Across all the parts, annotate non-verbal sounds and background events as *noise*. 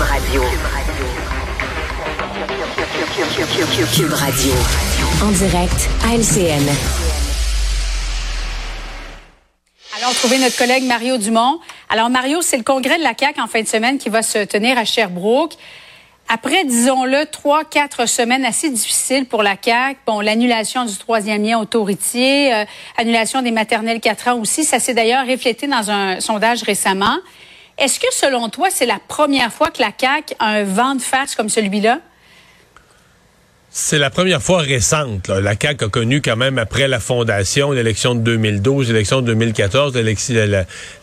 Cube Radio. Cube Radio. En direct à LCN. Allons trouver notre collègue Mario Dumont. Alors, Mario, c'est le congrès de la CAQ en fin de semaine qui va se tenir à Sherbrooke. Après, disons-le, trois, quatre semaines assez difficiles pour la CAQ, bon, l'annulation du troisième lien autoritier, euh, annulation des maternelles 4 ans aussi, ça s'est d'ailleurs reflété dans un sondage récemment. Est-ce que, selon toi, c'est la première fois que la CAQ a un vent de face comme celui-là? C'est la première fois récente. La CAQ a connu quand même après la fondation, l'élection de 2012, l'élection de 2014, l'élection,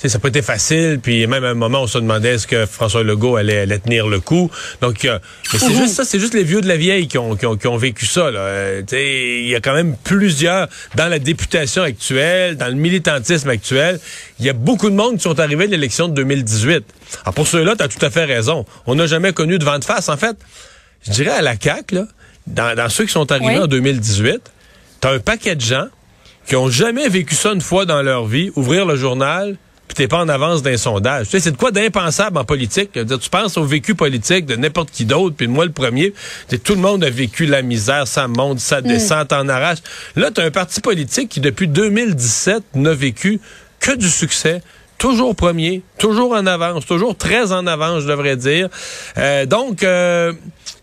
ça pas été facile. Puis même à un moment, on se demandait est-ce que François Legault allait, allait tenir le coup. Donc, euh, c'est juste ça, c'est juste les vieux de la vieille qui ont, vécu ça. Euh, il y a quand même plusieurs dans la députation actuelle, dans le militantisme actuel. Il y a beaucoup de monde qui sont arrivés à l'élection de 2018. Alors pour ceux-là, tu tout à fait raison. On n'a jamais connu de vent de face. En fait, je dirais à la CAQ, là, dans, ceux qui sont arrivés en 2018, t'as un paquet de gens qui ont jamais vécu ça une fois dans leur vie, ouvrir le journal, puis t'es pas en avance d'un sondage. Tu sais, c'est de quoi d'impensable en politique. tu penses au vécu politique de n'importe qui d'autre, puis moi le premier. Tout le monde a vécu la misère, ça monte, ça mm. descend, t'en arrache. Là, t'as un parti politique qui, depuis 2017, n'a vécu que du succès, toujours premier, toujours en avance, toujours très en avance, je devrais dire. Euh, donc, euh,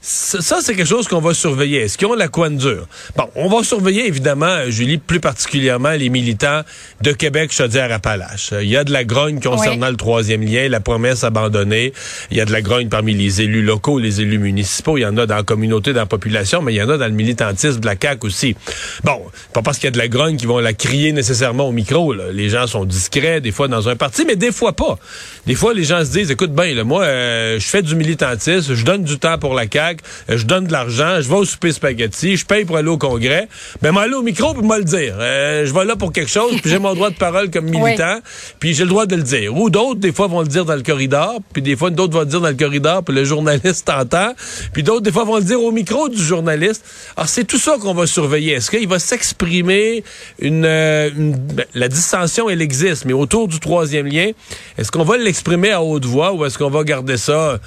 ça, c'est quelque chose qu'on va surveiller. Est-ce qu'ils ont la coin dure? Bon, on va surveiller, évidemment, Julie, plus particulièrement les militants de Québec, Chaudière-Appalaches. Il y a de la grogne concernant le troisième lien, la promesse abandonnée. Il y a de la grogne parmi les élus locaux, les élus municipaux. Il y en a dans la communauté, dans la population, mais il y en a dans le militantisme de la CAQ aussi. Bon, pas parce qu'il y a de la grogne qu'ils vont la crier nécessairement au micro. Là. Les gens sont discrets, des fois, dans un parti, mais des fois pas. Des fois, les gens se disent, écoute, ben, là, moi, euh, je fais du militantisme, je donne du temps pour la CAQ, euh, je donne de l'argent, je vais au souper spaghetti, je paye pour aller au congrès. Ben, moi, aller au micro pour moi le dire. Euh, je vais là pour quelque chose, puis j'ai mon droit de parole comme *laughs* militant, puis j'ai le droit de le dire. Ou d'autres, des fois, vont le dire dans le corridor, puis des fois, d'autres vont le dire dans le corridor, puis le journaliste *laughs* entend, puis d'autres, des fois, vont le dire au micro du journaliste. Alors, c'est tout ça qu'on va surveiller. Est-ce qu'il va s'exprimer une, ben, la dissension, elle existe, mais autour du troisième lien, est-ce qu'on va l'exprimer à haute voix ou est-ce qu'on va garder ça,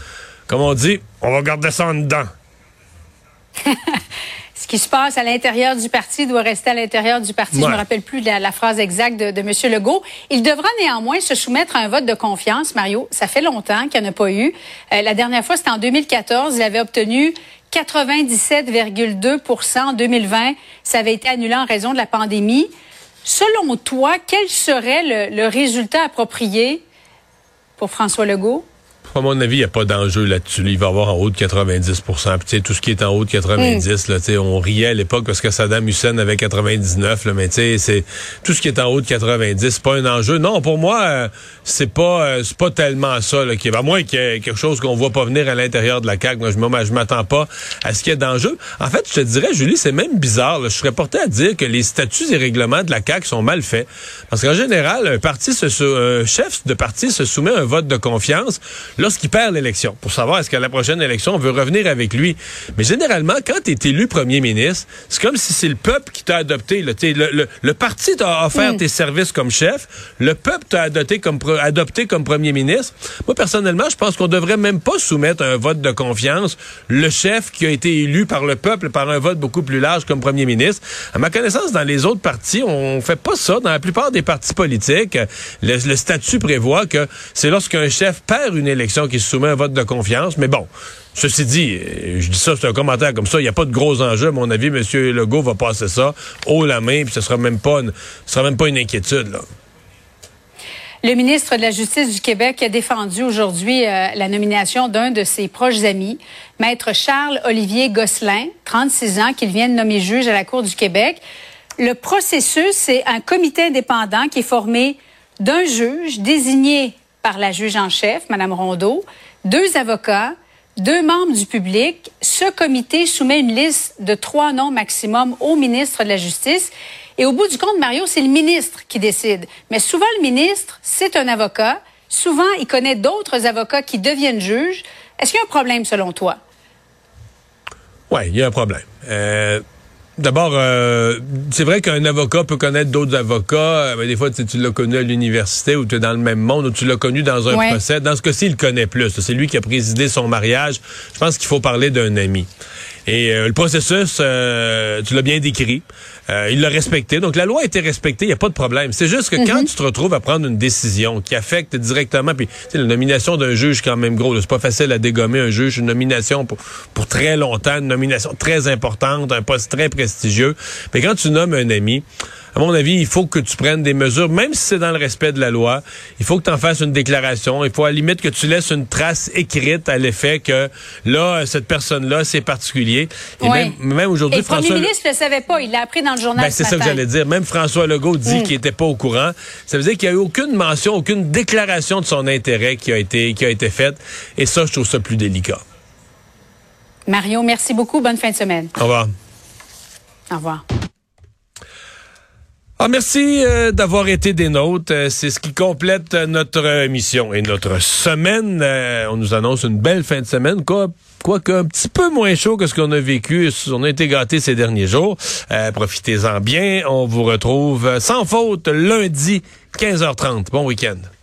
comme on dit, on va garder ça en dedans? *laughs* ce qui se passe à l'intérieur du parti doit rester à l'intérieur du parti. Je Je me rappelle plus de la, phrase exacte de, de, M. Legault. Il devra néanmoins se soumettre à un vote de confiance, Mario. Ça fait longtemps qu'il n'y en a pas eu. Euh, la dernière fois, c'était en 2014. Il avait obtenu 97,2 En 2020, ça avait été annulé en raison de la pandémie. Selon toi, quel serait le résultat approprié pour François Legault? À mon avis, il n'y a pas d'enjeu là-dessus. Il va avoir en haut de 90% Puis, tout ce qui est en haut de 90, là, on riait à l'époque parce que Saddam Hussein avait 99, là, mais c'est tout ce qui est en haut de 90, c'est pas un enjeu. Non, pour moi, euh, c'est pas euh, c'est pas tellement ça là, qui à moins qu'il y ait quelque chose qu'on voit pas venir à l'intérieur de la CAQ. Moi, je m'attends pas à ce qu'il y ait d'enjeu. En fait, je te dirais, Julie, c'est même bizarre. Je serais porté à dire que les statuts et règlements de la CAQ sont mal faits. Parce qu'en général, un parti se, un chef de parti se soumet à un vote de confiance lorsqu'il perd l'élection, pour savoir est-ce qu'à la prochaine élection, on veut revenir avec lui. Mais généralement, quand tu es élu premier ministre, c'est comme si c'est le peuple qui t'a adopté. Le, le, le, parti t'a offert tes services comme chef, le peuple t'a adopté comme, adopté comme premier ministre. Moi, personnellement, je pense qu'on devrait même pas soumettre un vote de confiance le chef qui a été élu par le peuple par un vote beaucoup plus large comme premier ministre. À ma connaissance, dans les autres partis, on fait pas ça. Dans la plupart des partis politiques, le, le statut prévoit que c'est lorsqu'un chef perd une élection qui se soumet à un vote de confiance. Mais bon, ceci dit, euh, je dis ça, c'est un commentaire comme ça. Il n'y a pas de gros enjeux. À mon avis, M. Legault va passer ça haut la main, puis ce sera sera même pas une inquiétude. Le ministre de la Justice du Québec a défendu aujourd'hui euh, la nomination d'un de ses proches amis, maître Charles-Olivier Gosselin, 36 ans, qu'il vient de nommer juge à la Cour du Québec. Le processus, c'est un comité indépendant qui est formé d'un juge désigné par la juge en chef, Mme Rondeau, deux avocats, deux membres du public. Ce comité soumet une liste de trois noms maximum au ministre de la Justice. Et au bout du compte, Mario, c'est le ministre qui décide. Mais souvent, le ministre, c'est un avocat. Souvent, il connaît d'autres avocats qui deviennent juges. Est-ce qu'il y a un problème selon toi? Oui, il y a un problème. Euh, D'abord, euh, c'est vrai qu'un avocat peut connaître d'autres avocats, mais des fois, tu, tu l'as connu à l'université ou tu es dans le même monde ou tu l'as connu dans un procès. Dans ce cas-ci, il connaît plus. C'est lui qui a présidé son mariage. Je pense qu'il faut parler d'un ami. Et euh, le processus, euh, tu l'as bien décrit. Euh, il l'a respecté. Donc la loi a été respectée, il n'y a pas de problème. C'est juste que quand mhm. tu te retrouves à prendre une décision qui affecte directement, puis la nomination d'un juge quand même gros, c'est pas facile à dégommer un juge, une nomination pour, pour très longtemps, une nomination très importante, un poste très prestigieux. Mais quand tu nommes un ami, à mon avis, il faut que tu prennes des mesures, même si c'est dans le respect de la loi. Il faut que tu en fasses une déclaration. Il faut à la limite que tu laisses une trace écrite à l'effet que là, cette personne-là, c'est particulier. Et même, même aujourd'hui, François... Le premier ministre ne le savait pas. Il l'a appris dans le journal ben, C'est ça que j'allais dire. Même François Legault dit mm. qu'il n'était pas au courant. Ça veut dire qu'il n'y a eu aucune mention, aucune déclaration de son intérêt qui a été, qui a été faite. Et ça, je trouve ça plus délicat. Mario, merci beaucoup. Bonne fin de semaine. Au revoir. Au revoir. Ah, merci euh, d'avoir été des nôtres. Euh, c'est ce qui complète notre émission et notre semaine. Euh, on nous annonce une belle fin de semaine, quoi. Quoique un petit peu moins chaud que ce qu'on a vécu. On a été gâtés ces derniers jours. Profitez-en bien. On vous retrouve sans faute lundi, 15h30. Bon week-end.